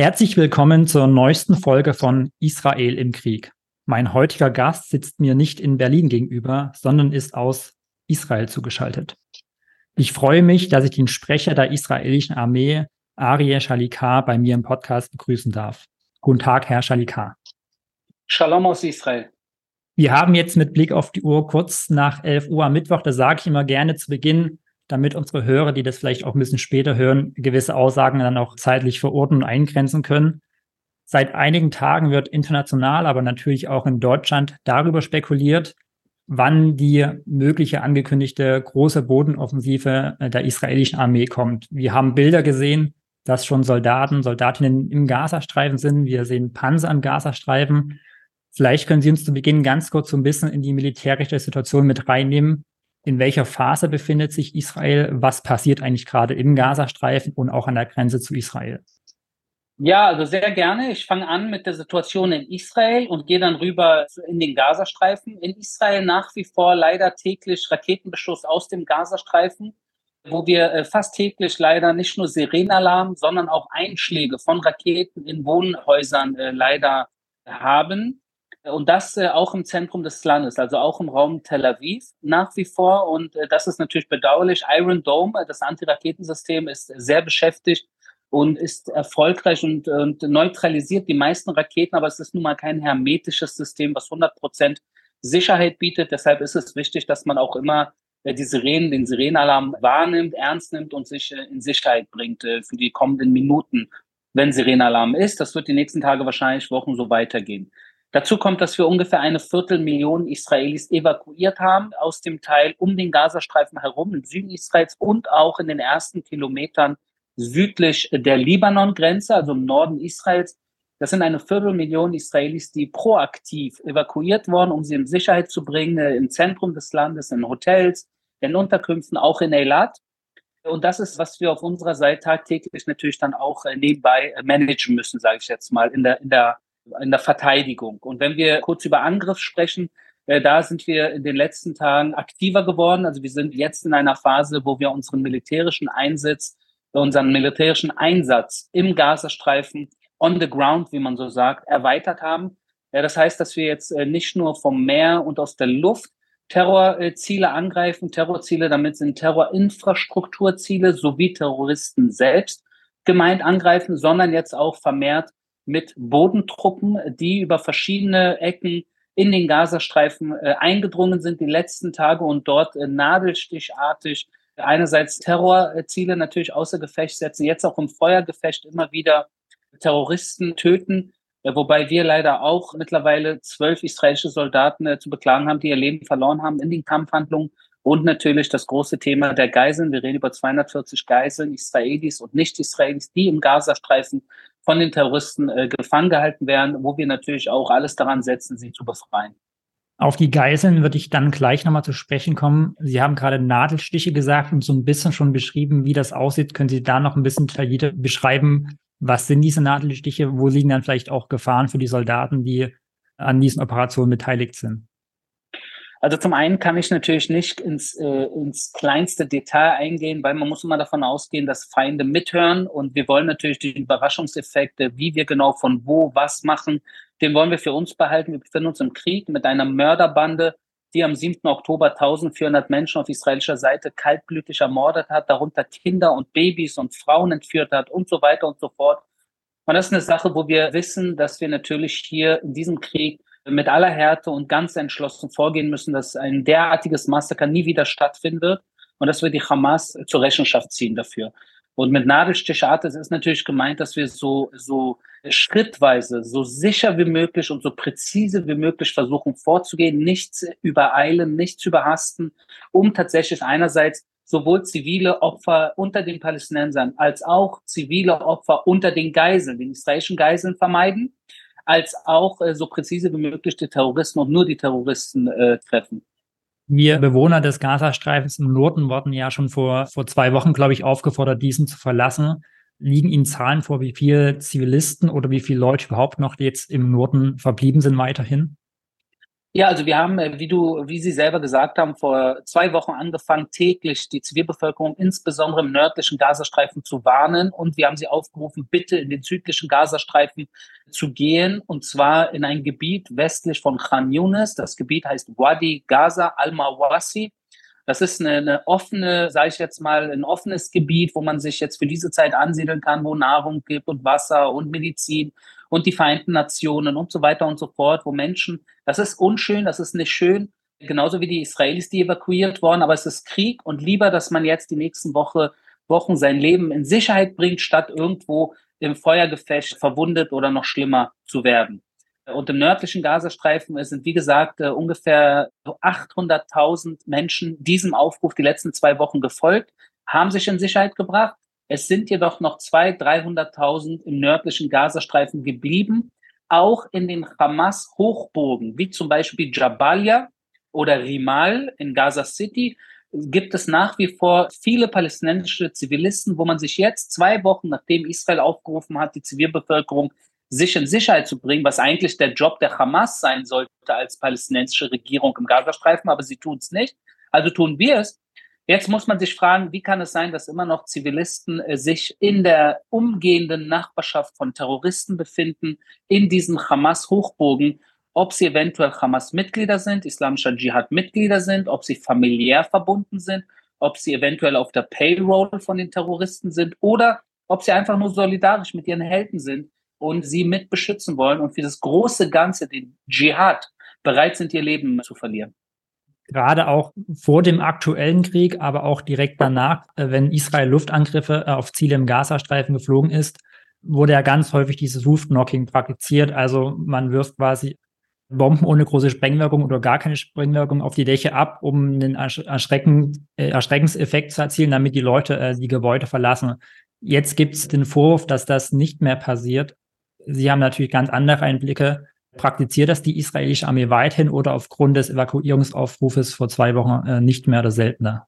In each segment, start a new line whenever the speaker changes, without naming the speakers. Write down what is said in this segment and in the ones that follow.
Herzlich willkommen zur neuesten Folge von Israel im Krieg. Mein heutiger Gast sitzt mir nicht in Berlin gegenüber, sondern ist aus Israel zugeschaltet. Ich freue mich, dass ich den Sprecher der israelischen Armee, Arieh Shalikar, bei mir im Podcast begrüßen darf. Guten Tag, Herr Shalikar.
Shalom aus Israel.
Wir haben jetzt mit Blick auf die Uhr kurz nach 11 Uhr am Mittwoch, das sage ich immer gerne zu Beginn, damit unsere Hörer, die das vielleicht auch ein bisschen später hören, gewisse Aussagen dann auch zeitlich verorten und eingrenzen können. Seit einigen Tagen wird international, aber natürlich auch in Deutschland darüber spekuliert, wann die mögliche angekündigte große Bodenoffensive äh, der israelischen Armee kommt. Wir haben Bilder gesehen, dass schon Soldaten, Soldatinnen im Gazastreifen sind. Wir sehen Panzer im Gazastreifen. Vielleicht können Sie uns zu Beginn ganz kurz so ein bisschen in die militärische Situation mit reinnehmen in welcher Phase befindet sich Israel? Was passiert eigentlich gerade im Gazastreifen und auch an der Grenze zu Israel?
Ja, also sehr gerne. Ich fange an mit der Situation in Israel und gehe dann rüber in den Gazastreifen. In Israel nach wie vor leider täglich Raketenbeschuss aus dem Gazastreifen, wo wir äh, fast täglich leider nicht nur Sirenenalarm, sondern auch Einschläge von Raketen in Wohnhäusern äh, leider haben. Und das äh, auch im Zentrum des Landes, also auch im Raum Tel Aviv nach wie vor. Und äh, das ist natürlich bedauerlich. Iron Dome, äh, das Antiraketensystem, ist sehr beschäftigt und ist erfolgreich und, und neutralisiert die meisten Raketen. Aber es ist nun mal kein hermetisches System, was 100 Prozent Sicherheit bietet. Deshalb ist es wichtig, dass man auch immer äh, die Sirenen, den Sirenenalarm wahrnimmt, ernst nimmt und sich äh, in Sicherheit bringt für die kommenden Minuten, wenn Sirenenalarm ist. Das wird die nächsten Tage wahrscheinlich Wochen so weitergehen. Dazu kommt, dass wir ungefähr eine Viertelmillion Israelis evakuiert haben aus dem Teil um den Gazastreifen herum im Süden Israels und auch in den ersten Kilometern südlich der Libanon-Grenze, also im Norden Israels. Das sind eine Viertelmillion Israelis, die proaktiv evakuiert wurden, um sie in Sicherheit zu bringen, im Zentrum des Landes, in Hotels, in Unterkünften, auch in Eilat. Und das ist, was wir auf unserer Seite tagtäglich natürlich dann auch äh, nebenbei managen müssen, sage ich jetzt mal, in der, in der in der Verteidigung. Und wenn wir kurz über Angriff sprechen, äh, da sind wir in den letzten Tagen aktiver geworden. Also wir sind jetzt in einer Phase, wo wir unseren militärischen Einsatz, unseren militärischen Einsatz im Gazastreifen on the ground, wie man so sagt, erweitert haben. Ja, das heißt, dass wir jetzt äh, nicht nur vom Meer und aus der Luft Terrorziele angreifen. Terrorziele, damit sind Terrorinfrastrukturziele sowie Terroristen selbst gemeint angreifen, sondern jetzt auch vermehrt mit Bodentruppen, die über verschiedene Ecken in den Gazastreifen äh, eingedrungen sind die letzten Tage und dort äh, nadelstichartig einerseits Terrorziele natürlich außer Gefecht setzen, jetzt auch im Feuergefecht immer wieder Terroristen töten, äh, wobei wir leider auch mittlerweile zwölf israelische Soldaten äh, zu beklagen haben, die ihr Leben verloren haben in den Kampfhandlungen und natürlich das große Thema der Geiseln. Wir reden über 240 Geiseln, Israelis und Nicht-Israelis, die im Gazastreifen von den Terroristen äh, gefangen gehalten werden, wo wir natürlich auch alles daran setzen, sie zu befreien.
Auf die Geiseln würde ich dann gleich nochmal zu sprechen kommen. Sie haben gerade Nadelstiche gesagt und so ein bisschen schon beschrieben, wie das aussieht. Können Sie da noch ein bisschen detaillierter beschreiben, was sind diese Nadelstiche? Wo liegen dann vielleicht auch Gefahren für die Soldaten, die an diesen Operationen beteiligt sind?
Also zum einen kann ich natürlich nicht ins, äh, ins kleinste Detail eingehen, weil man muss immer davon ausgehen, dass Feinde mithören und wir wollen natürlich die Überraschungseffekte, wie wir genau von wo was machen, den wollen wir für uns behalten. Wir befinden uns im Krieg mit einer Mörderbande, die am 7. Oktober 1400 Menschen auf israelischer Seite kaltblütig ermordet hat, darunter Kinder und Babys und Frauen entführt hat und so weiter und so fort. Und das ist eine Sache, wo wir wissen, dass wir natürlich hier in diesem Krieg mit aller Härte und ganz entschlossen vorgehen müssen, dass ein derartiges Massaker nie wieder stattfinden wird und dass wir die Hamas zur Rechenschaft ziehen dafür. Und mit Nadelstichartet ist natürlich gemeint, dass wir so, so schrittweise, so sicher wie möglich und so präzise wie möglich versuchen vorzugehen, nichts übereilen, nichts überhasten, um tatsächlich einerseits sowohl zivile Opfer unter den Palästinensern als auch zivile Opfer unter den Geiseln, den israelischen Geiseln vermeiden als auch äh, so präzise wie möglich die Terroristen und nur die Terroristen äh, treffen.
Wir Bewohner des Gazastreifens im Norden wurden ja schon vor, vor zwei Wochen, glaube ich, aufgefordert, diesen zu verlassen. Liegen Ihnen Zahlen vor, wie viele Zivilisten oder wie viele Leute überhaupt noch jetzt im Norden verblieben sind weiterhin?
Ja, also wir haben, äh, wie du, wie Sie selber gesagt haben, vor zwei Wochen angefangen, täglich die Zivilbevölkerung, insbesondere im nördlichen Gazastreifen, zu warnen. Und wir haben sie aufgerufen, bitte in den südlichen Gazastreifen zu gehen. Und zwar in ein Gebiet westlich von Khan Yunis. Das Gebiet heißt Wadi Gaza al-Mawasi. Das ist eine, eine offene, sage ich jetzt mal, ein offenes Gebiet, wo man sich jetzt für diese Zeit ansiedeln kann, wo Nahrung gibt und Wasser und Medizin und die Vereinten Nationen und so weiter und so fort, wo Menschen, das ist unschön, das ist nicht schön, genauso wie die Israelis, die evakuiert wurden, aber es ist Krieg und lieber, dass man jetzt die nächsten Woche, Wochen sein Leben in Sicherheit bringt, statt irgendwo im Feuergefecht verwundet oder noch schlimmer zu werden. Und im nördlichen Gazastreifen sind, wie gesagt, äh, ungefähr 800.000 Menschen diesem Aufruf die letzten zwei Wochen gefolgt, haben sich in Sicherheit gebracht. Es sind jedoch noch 200.000, 300.000 im nördlichen Gazastreifen geblieben, auch in den Hamas-Hochburgen, wie zum Beispiel Jabalia oder Rimal in Gaza City, gibt es nach wie vor viele palästinensische Zivilisten, wo man sich jetzt zwei Wochen, nachdem Israel aufgerufen hat, die Zivilbevölkerung sich in Sicherheit zu bringen, was eigentlich der Job der Hamas sein sollte als palästinensische Regierung im Gazastreifen, aber sie tun es nicht. Also tun wir es. Jetzt muss man sich fragen, wie kann es sein, dass immer noch Zivilisten äh, sich in der umgehenden Nachbarschaft von Terroristen befinden, in diesen Hamas-Hochburgen, ob sie eventuell Hamas-Mitglieder sind, islamischer Dschihad-Mitglieder sind, ob sie familiär verbunden sind, ob sie eventuell auf der Payroll von den Terroristen sind oder ob sie einfach nur solidarisch mit ihren Helden sind und sie mit beschützen wollen und für das große Ganze, den Dschihad, bereit sind, ihr Leben zu verlieren.
Gerade auch vor dem aktuellen Krieg, aber auch direkt danach, äh, wenn Israel Luftangriffe äh, auf Ziele im Gazastreifen geflogen ist, wurde ja ganz häufig dieses Roof-Knocking praktiziert. Also man wirft quasi Bomben ohne große Sprengwirkung oder gar keine Sprengwirkung auf die Dächer ab, um einen Erschrecken, äh, Erschreckenseffekt zu erzielen, damit die Leute die Gebäude verlassen. Jetzt gibt es den Vorwurf, dass das nicht mehr passiert. Sie haben natürlich ganz andere Einblicke. Praktiziert das die israelische Armee weiterhin oder aufgrund des Evakuierungsaufrufes vor zwei Wochen äh, nicht mehr oder seltener?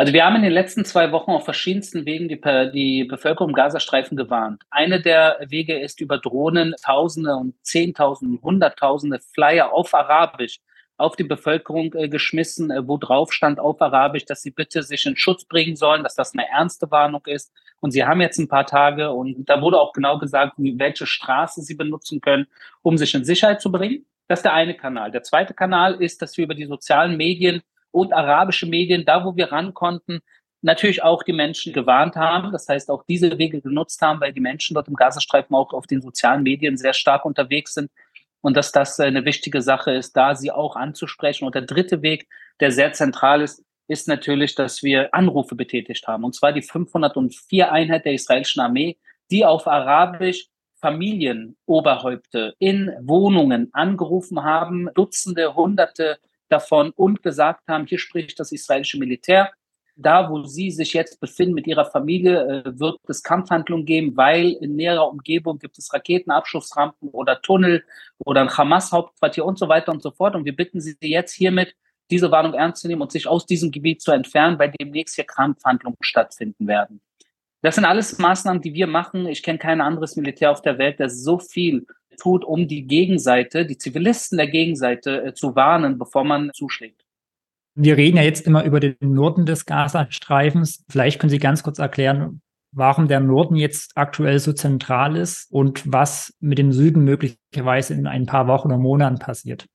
Also wir haben in den letzten zwei Wochen auf verschiedensten Wegen die, die Bevölkerung im Gazastreifen gewarnt. Eine der Wege ist über Drohnen Tausende und Zehntausende, Hunderttausende Flyer auf Arabisch auf die Bevölkerung äh, geschmissen, äh, wo drauf stand auf Arabisch, dass sie bitte sich in Schutz bringen sollen, dass das eine ernste Warnung ist. Und sie haben jetzt ein paar Tage und da wurde auch genau gesagt, welche Straße sie benutzen können, um sich in Sicherheit zu bringen. Das ist der eine Kanal. Der zweite Kanal ist, dass wir über die sozialen Medien und arabische Medien, da wo wir ran konnten, natürlich auch die Menschen gewarnt haben. Das heißt, auch diese Wege genutzt haben, weil die Menschen dort im Gazastreifen auch auf den sozialen Medien sehr stark unterwegs sind und dass das eine wichtige Sache ist, da sie auch anzusprechen. Und der dritte Weg, der sehr zentral ist, ist natürlich, dass wir Anrufe betätigt haben. Und zwar die 504 Einheit der israelischen Armee, die auf Arabisch Familienoberhäupte in Wohnungen angerufen haben, Dutzende, Hunderte davon und gesagt haben, hier spricht das israelische Militär da, wo Sie sich jetzt befinden mit Ihrer Familie, äh, wird es Kampfhandlungen geben, weil in näherer Umgebung gibt es Raketenabschussrampen oder Tunnel oder ein Hamas-Hauptquartier und so weiter und so fort. Und wir bitten Sie jetzt hiermit, diese Warnung ernst zu nehmen und sich aus diesem Gebiet zu entfernen, dem demnächst hier Kampfhandlungen stattfinden werden. Das sind alles Maßnahmen, die wir machen. Ich kenne kein anderes Militär auf der Welt, das so viel tut, um die Gegenseite, die Zivilisten der Gegenseite äh, zu warnen, bevor man zuschlägt.
Wir reden ja jetzt immer über den Norden des Gazastreifens. Vielleicht können Sie ganz kurz erklären, warum der Norden jetzt aktuell so zentral ist und was mit dem Süden möglicherweise in ein paar Wochen oder Monaten passiert.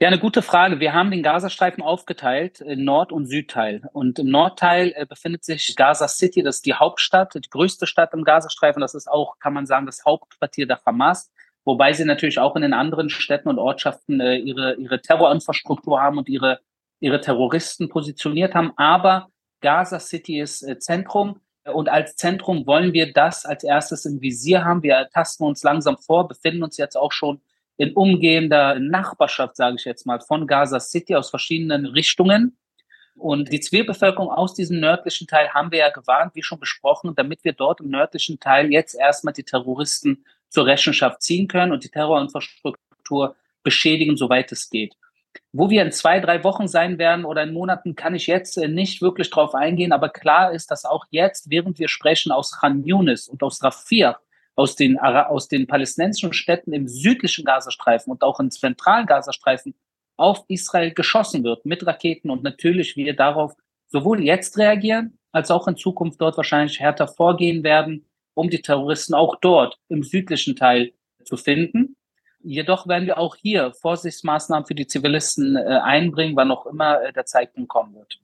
Ja, eine gute Frage. Wir haben den Gazastreifen aufgeteilt in Nord- und Südteil. Und im Nordteil äh, befindet sich Gaza City, das ist die Hauptstadt, die größte Stadt im Gazastreifen. Das ist auch, kann man sagen, das Hauptquartier der Hamas. Wobei sie natürlich auch in den anderen Städten und Ortschaften äh, ihre, ihre Terrorinfrastruktur haben und ihre ihre Terroristen positioniert haben. Aber Gaza City ist äh, Zentrum. Und als Zentrum wollen wir das als erstes im Visier haben. Wir tasten uns langsam vor, befinden uns jetzt auch schon in umgehender Nachbarschaft, sage ich jetzt mal, von Gaza City aus verschiedenen Richtungen. Und die Zivilbevölkerung aus diesem nördlichen Teil haben wir ja gewarnt, wie schon besprochen, damit wir dort im nördlichen Teil jetzt erstmal die Terroristen zur Rechenschaft ziehen können und die Terrorinfrastruktur beschädigen, soweit es geht. Wo wir in zwei, drei Wochen sein werden oder in Monaten, kann ich jetzt äh, nicht wirklich drauf eingehen. Aber klar ist, dass auch jetzt, während wir sprechen, aus Khan Yunis und aus Rafir aus den, aus den palästinensischen Städten im südlichen Gazastreifen und auch im zentralen Gazastreifen auf Israel geschossen wird mit Raketen und natürlich wir darauf sowohl jetzt reagieren, als auch in Zukunft dort wahrscheinlich härter vorgehen werden, um die Terroristen auch dort im südlichen Teil zu finden. Jedoch werden wir auch hier Vorsichtsmaßnahmen für die Zivilisten äh, einbringen, wann auch immer äh, der Zeitpunkt kommen wird.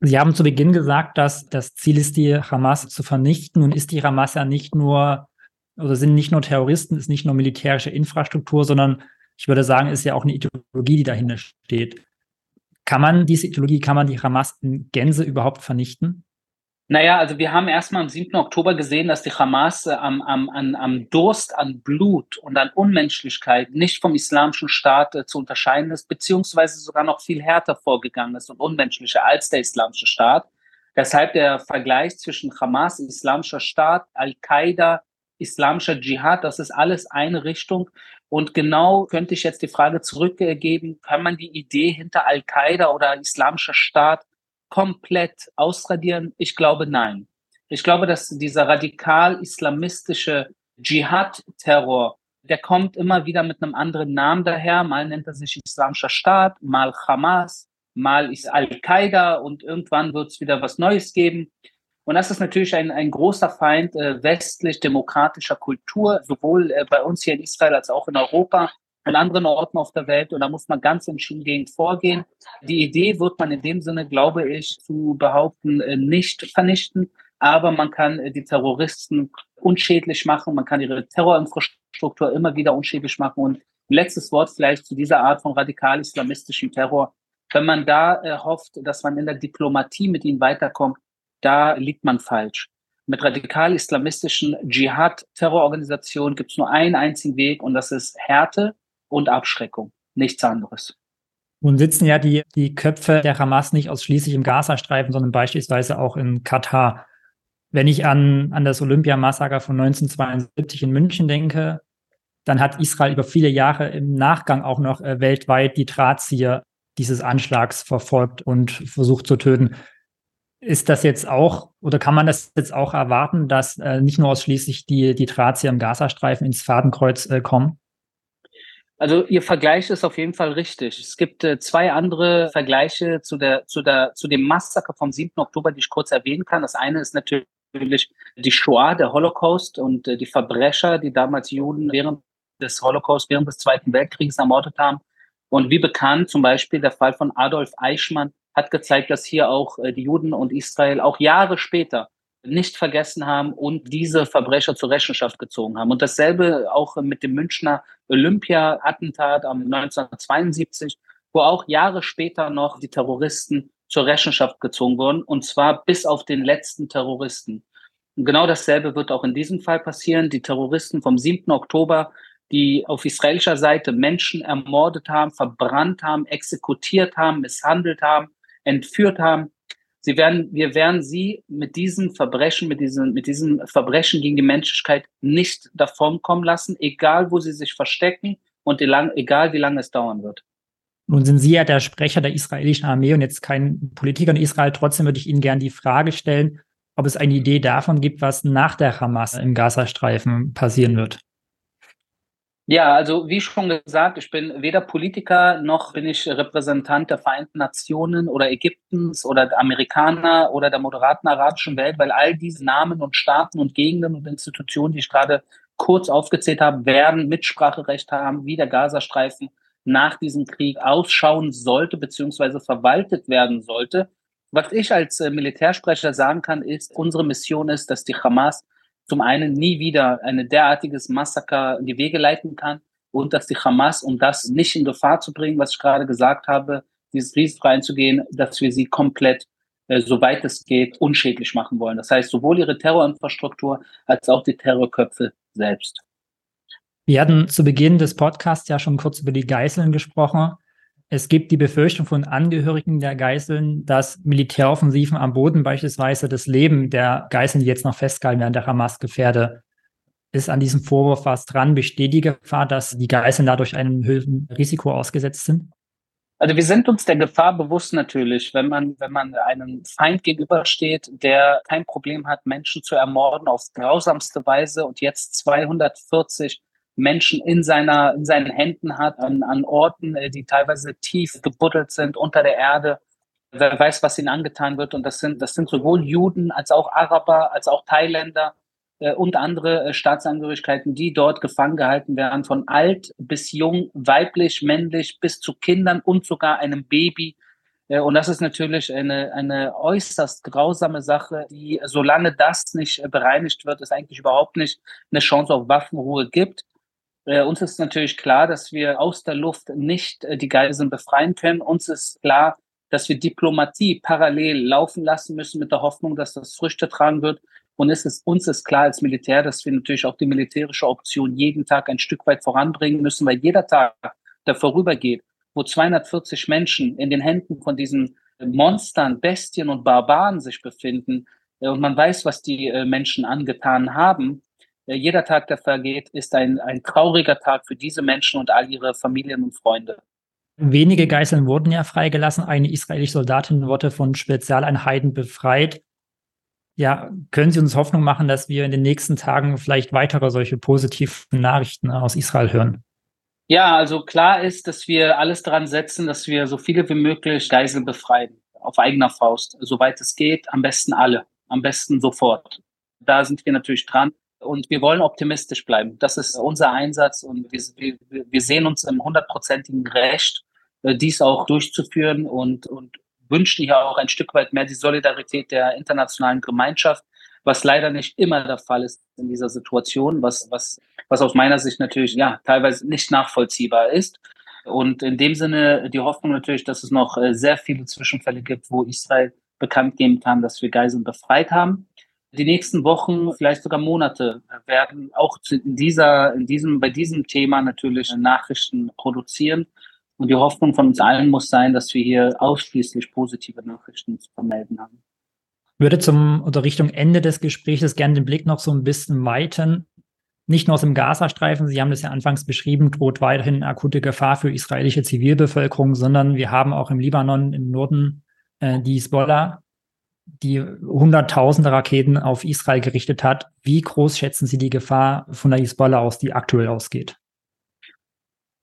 Sie haben zu Beginn gesagt, dass das Ziel ist, die Hamas zu vernichten. Nun ist die Hamas ja nicht nur, oder sind nicht nur Terroristen, ist nicht nur militärische Infrastruktur, sondern ich würde sagen, ist ja auch eine Ideologie, die dahinter steht. Kann man diese Ideologie, kann man die Hamas in Gänze überhaupt vernichten?
Naja, also wir haben erstmal am 7. Oktober gesehen, dass die Hamas äh, am, am, an, am Durst an Blut und an Unmenschlichkeit nicht vom islamischen Staat äh, zu unterscheiden ist, beziehungsweise sogar noch viel härter vorgegangen ist und unmenschlicher als der islamische Staat. Deshalb der Vergleich zwischen Hamas, islamischer Staat, Al-Qaida, islamischer Dschihad, das ist alles eine Richtung. Und genau könnte ich jetzt die Frage zurückgeben, kann man die Idee hinter Al-Qaida oder islamischer Staat komplett ausradieren? Ich glaube nein. Ich glaube, dass dieser radikal-islamistische Dschihad-Terror, der kommt immer wieder mit einem anderen Namen daher. Mal nennt er sich Islamischer Staat, mal Hamas, mal ist Al-Qaida und irgendwann wird es wieder was Neues geben. Und das ist natürlich ein, ein großer Feind äh, westlich-demokratischer Kultur, sowohl äh, bei uns hier in Israel als auch in Europa an anderen Orten auf der Welt. Und da muss man ganz entschieden gegen vorgehen. Die Idee wird man in dem Sinne, glaube ich, zu behaupten, äh, nicht vernichten. Aber man kann äh, die Terroristen unschädlich machen. Man kann ihre Terrorinfrastruktur immer wieder unschädlich machen. Und letztes Wort vielleicht zu dieser Art von radikal-islamistischem Terror. Wenn man da äh, hofft, dass man in der Diplomatie mit ihnen weiterkommt, da liegt man falsch. Mit radikal-islamistischen Dschihad-Terrororganisationen gibt es nur einen einzigen Weg und das ist Härte und Abschreckung, nichts anderes.
Nun sitzen ja die, die Köpfe der Hamas nicht ausschließlich im Gazastreifen, sondern beispielsweise auch in Katar. Wenn ich an, an das Olympia-Massaker von 1972 in München denke, dann hat Israel über viele Jahre im Nachgang auch noch äh, weltweit die Drahtzieher dieses Anschlags verfolgt und versucht zu töten. Ist das jetzt auch, oder kann man das jetzt auch erwarten, dass äh, nicht nur ausschließlich die, die Drahtzieher im Gazastreifen ins Fadenkreuz äh, kommen?
Also Ihr Vergleich ist auf jeden Fall richtig. Es gibt äh, zwei andere Vergleiche zu, der, zu, der, zu dem Massaker vom 7. Oktober, die ich kurz erwähnen kann. Das eine ist natürlich die Shoah, der Holocaust und äh, die Verbrecher, die damals Juden während des Holocaust, während des Zweiten Weltkriegs ermordet haben. Und wie bekannt zum Beispiel der Fall von Adolf Eichmann hat gezeigt, dass hier auch äh, die Juden und Israel auch Jahre später nicht vergessen haben und diese Verbrecher zur Rechenschaft gezogen haben. Und dasselbe auch mit dem Münchner Olympia-Attentat am 1972, wo auch Jahre später noch die Terroristen zur Rechenschaft gezogen wurden, und zwar bis auf den letzten Terroristen. Und genau dasselbe wird auch in diesem Fall passieren. Die Terroristen vom 7. Oktober, die auf israelischer Seite Menschen ermordet haben, verbrannt haben, exekutiert haben, misshandelt haben, entführt haben, Sie werden, wir werden sie mit diesen Verbrechen, mit diesen, mit diesen Verbrechen gegen die Menschlichkeit nicht davonkommen lassen, egal wo sie sich verstecken und egal wie lange es dauern wird.
Nun sind Sie ja der Sprecher der israelischen Armee und jetzt kein Politiker in Israel. Trotzdem würde ich Ihnen gerne die Frage stellen, ob es eine Idee davon gibt, was nach der Hamas im Gazastreifen passieren wird.
Ja, also wie schon gesagt, ich bin weder Politiker noch bin ich Repräsentant der Vereinten Nationen oder Ägyptens oder der Amerikaner oder der moderaten arabischen Welt, weil all diese Namen und Staaten und Gegenden und Institutionen, die ich gerade kurz aufgezählt habe, werden Mitspracherecht haben, wie der Gazastreifen nach diesem Krieg ausschauen sollte, beziehungsweise verwaltet werden sollte. Was ich als äh, Militärsprecher sagen kann, ist, unsere Mission ist, dass die Hamas zum einen nie wieder ein derartiges Massaker in die Wege leiten kann und dass die Hamas, um das nicht in Gefahr zu bringen, was ich gerade gesagt habe, dieses Risiko einzugehen, dass wir sie komplett, äh, soweit es geht, unschädlich machen wollen. Das heißt, sowohl ihre Terrorinfrastruktur als auch die Terrorköpfe selbst.
Wir hatten zu Beginn des Podcasts ja schon kurz über die Geiseln gesprochen. Es gibt die Befürchtung von Angehörigen der Geiseln, dass Militäroffensiven am Boden beispielsweise das Leben der Geiseln, die jetzt noch festgehalten werden, der Hamas gefährde. Ist an diesem Vorwurf was dran? Besteht die Gefahr, dass die Geiseln dadurch einem höheren Risiko ausgesetzt sind?
Also wir sind uns der Gefahr bewusst natürlich, wenn man, wenn man einem Feind gegenübersteht, der kein Problem hat, Menschen zu ermorden auf grausamste Weise und jetzt 240 Menschen in seiner, in seinen Händen hat, an, an Orten, äh, die teilweise tief gebuddelt sind unter der Erde. Wer weiß, was ihnen angetan wird. Und das sind, das sind sowohl Juden als auch Araber, als auch Thailänder äh, und andere äh, Staatsangehörigkeiten, die dort gefangen gehalten werden, von alt bis jung, weiblich, männlich, bis zu Kindern und sogar einem Baby. Äh, und das ist natürlich eine, eine äußerst grausame Sache, die, solange das nicht bereinigt wird, es eigentlich überhaupt nicht eine Chance auf Waffenruhe gibt. Uns ist natürlich klar, dass wir aus der Luft nicht die Geiseln befreien können. Uns ist klar, dass wir Diplomatie parallel laufen lassen müssen mit der Hoffnung, dass das Früchte tragen wird. Und es ist, uns ist klar als Militär, dass wir natürlich auch die militärische Option jeden Tag ein Stück weit voranbringen müssen, weil jeder Tag, der vorübergeht, wo 240 Menschen in den Händen von diesen Monstern, Bestien und Barbaren sich befinden äh, und man weiß, was die äh, Menschen angetan haben, äh, jeder Tag, der vergeht, ist ein, ein trauriger Tag für diese Menschen und all ihre Familien und Freunde.
Wenige Geiseln wurden ja freigelassen. Eine israelische Soldatin wurde von Spezialeinheiten befreit. Ja, können Sie uns Hoffnung machen, dass wir in den nächsten Tagen vielleicht weitere solche positiven Nachrichten aus Israel hören?
Ja, also klar ist, dass wir alles daran setzen, dass wir so viele wie möglich Geiseln befreien, auf eigener Faust, soweit es geht, am besten alle, am besten sofort. Da sind wir natürlich dran und wir wollen optimistisch bleiben. Das ist unser Einsatz und wir, wir, sehen uns im hundertprozentigen Recht, äh, dies auch durchzuführen und, und wünschen hier auch ein Stück weit mehr die Solidarität der internationalen Gemeinschaft, was leider nicht immer der Fall ist in dieser Situation, was, was, was aus meiner Sicht natürlich ja teilweise nicht nachvollziehbar ist. Und in dem Sinne die Hoffnung natürlich, dass es noch äh, sehr viele Zwischenfälle gibt, wo Israel bekannt geben kann, dass wir Geiseln befreit haben. Die nächsten Wochen, vielleicht sogar Monate, werden auch in dieser, in diesem, bei diesem Thema natürlich Nachrichten produzieren. Und die Hoffnung von uns allen muss sein, dass wir hier ausschließlich positive Nachrichten zu vermelden haben.
Ich würde zum oder Richtung Ende des Gesprächs gerne den Blick noch so ein bisschen weiten. Nicht nur aus dem Gazastreifen, Sie haben das ja anfangs beschrieben, droht weiterhin akute Gefahr für israelische Zivilbevölkerung, sondern wir haben auch im Libanon im Norden äh, die Hezbollah, die hunderttausende Raketen auf Israel gerichtet hat. Wie groß schätzen Sie die Gefahr von der Hezbollah aus, die aktuell ausgeht?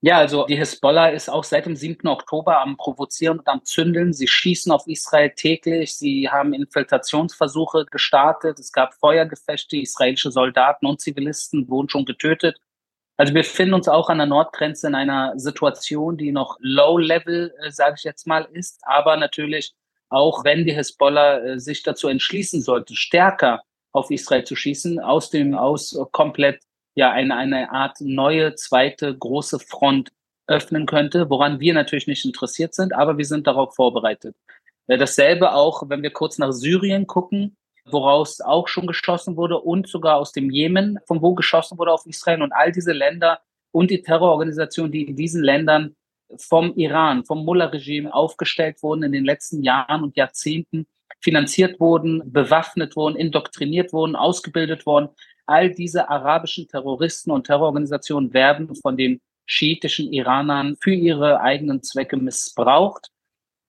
Ja, also die Hisbollah ist auch seit dem 7. Oktober am Provozieren und am Zündeln. Sie schießen auf Israel täglich. Sie haben Infiltrationsversuche gestartet. Es gab Feuergefechte. Israelische Soldaten und Zivilisten wurden schon getötet. Also wir befinden uns auch an der Nordgrenze in einer Situation, die noch Low-Level, äh, sage ich jetzt mal, ist. Aber natürlich auch, wenn die Hisbollah äh, sich dazu entschließen sollte, stärker auf Israel zu schießen, aus dem aus komplett ja eine, eine Art neue zweite große Front öffnen könnte, woran wir natürlich nicht interessiert sind, aber wir sind darauf vorbereitet. Äh, dasselbe auch, wenn wir kurz nach Syrien gucken, woraus auch schon geschossen wurde und sogar aus dem Jemen, von wo geschossen wurde auf Israel und all diese Länder und die Terrororganisationen, die in diesen Ländern vom Iran, vom Mullah-Regime aufgestellt wurden in den letzten Jahren und Jahrzehnten, finanziert wurden, bewaffnet wurden, indoktriniert wurden, ausgebildet wurden all diese arabischen Terroristen und Terrororganisationen werden von den schiitischen Iranern für ihre eigenen Zwecke missbraucht.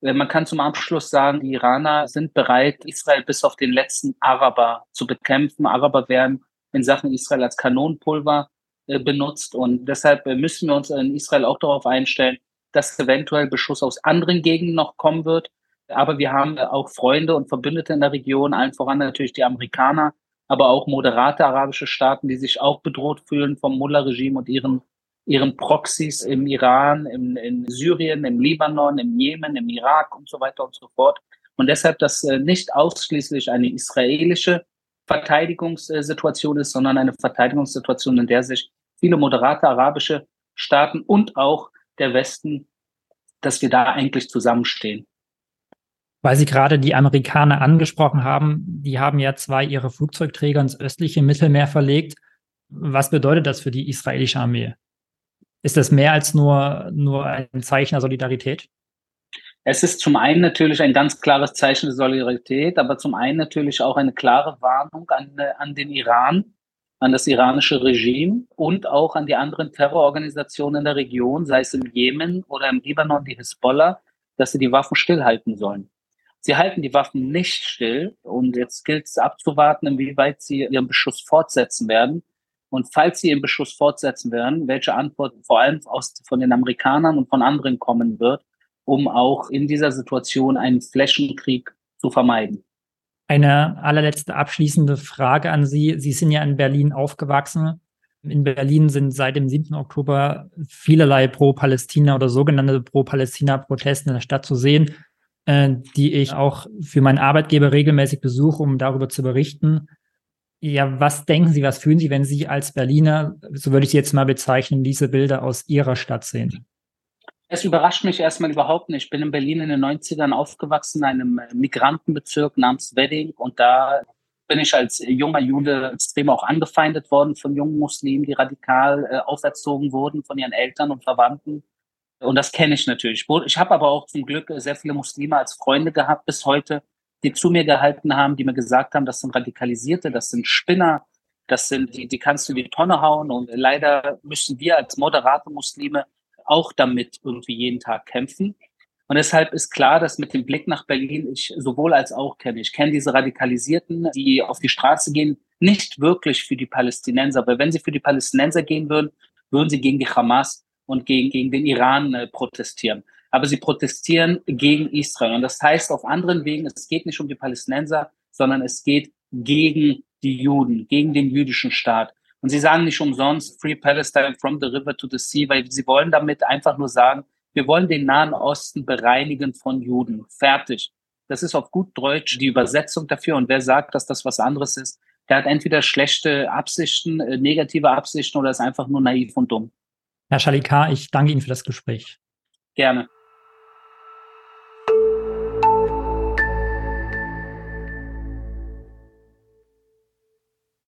Äh, man kann zum Abschluss sagen, die Iraner sind bereit, Israel bis auf den letzten Araber zu bekämpfen. Araber werden in Sachen Israel als Kanonenpulver äh, benutzt und deshalb äh, müssen wir uns in Israel auch darauf einstellen, dass eventuell Beschuss aus anderen Gegenden noch kommen wird. Aber wir haben auch Freunde und Verbündete in der Region, allen voran natürlich die Amerikaner, aber auch moderate arabische Staaten, die sich auch bedroht fühlen vom Mullah-Regime und ihren, ihren Proxys im Iran, im, in Syrien, im Libanon, im Jemen, im Irak und so weiter und so fort. Und deshalb, dass äh, nicht ausschließlich eine israelische Verteidigungssituation ist, sondern eine Verteidigungssituation, in der sich viele moderate arabische Staaten und auch der Westen, dass wir da eigentlich zusammenstehen.
Weil Sie gerade die Amerikaner angesprochen haben, die haben ja zwei ihre Flugzeugträger ins östliche Mittelmeer verlegt. Was bedeutet das für die israelische Armee? Ist das mehr als nur, nur ein Zeichen der Solidarität?
Es ist zum einen natürlich ein ganz klares Zeichen der Solidarität, aber zum einen natürlich auch eine klare Warnung an, an den Iran, an das iranische Regime und auch an die anderen Terrororganisationen in der Region, sei es im Jemen oder im Libanon, die Hisbollah, dass sie die Waffen stillhalten sollen. Sie halten die Waffen nicht still und jetzt gilt es abzuwarten, inwieweit sie ihren Beschuss fortsetzen werden. Und falls sie ihren Beschuss fortsetzen werden, welche Antwort vor allem aus, von den Amerikanern und von anderen kommen wird, um auch in dieser Situation einen Flächenkrieg zu vermeiden.
Eine allerletzte abschließende Frage an Sie. Sie sind ja in Berlin aufgewachsen. In Berlin sind seit dem 7. Oktober vielerlei Pro-Palästina oder sogenannte Pro-Palästina-Proteste in der Stadt zu sehen, äh, die ich auch für meinen Arbeitgeber regelmäßig besuche, um darüber zu berichten. Ja, was denken Sie, was fühlen Sie, wenn Sie als Berliner, so würde ich Sie jetzt mal bezeichnen, diese Bilder aus Ihrer Stadt sehen?
Es überrascht mich erstmal überhaupt nicht. Ich bin in Berlin in den 90ern aufgewachsen, in einem Migrantenbezirk namens Wedding. Und da bin ich als junger Jude extrem auch angefeindet worden von jungen Muslimen, die radikal äh, auferzogen wurden von ihren Eltern und Verwandten. Und das kenne ich natürlich. Ich habe aber auch zum Glück sehr viele Muslime als Freunde gehabt bis heute, die zu mir gehalten haben, die mir gesagt haben, das sind Radikalisierte, das sind Spinner, das sind die, die kannst du in die Tonne hauen. Und leider müssen wir als moderate Muslime auch damit irgendwie jeden Tag kämpfen. Und deshalb ist klar, dass mit dem Blick nach Berlin ich sowohl als auch kenne. Ich kenne diese Radikalisierten, die auf die Straße gehen, nicht wirklich für die Palästinenser. Aber wenn sie für die Palästinenser gehen würden, würden sie gegen die Hamas und gegen, gegen den Iran äh, protestieren. Aber sie protestieren gegen Israel. Und das heißt auf anderen Wegen, es geht nicht um die Palästinenser, sondern es geht gegen die Juden, gegen den jüdischen Staat. Und sie sagen nicht umsonst Free Palestine from the river to the sea, weil sie wollen damit einfach nur sagen, wir wollen den Nahen Osten bereinigen von Juden. Fertig. Das ist auf gut Deutsch die Übersetzung dafür. Und wer sagt, dass das was anderes ist, der hat entweder schlechte Absichten, äh, negative Absichten oder ist einfach nur naiv und dumm.
Herr Shalikar, ich danke Ihnen für das Gespräch.
Gerne.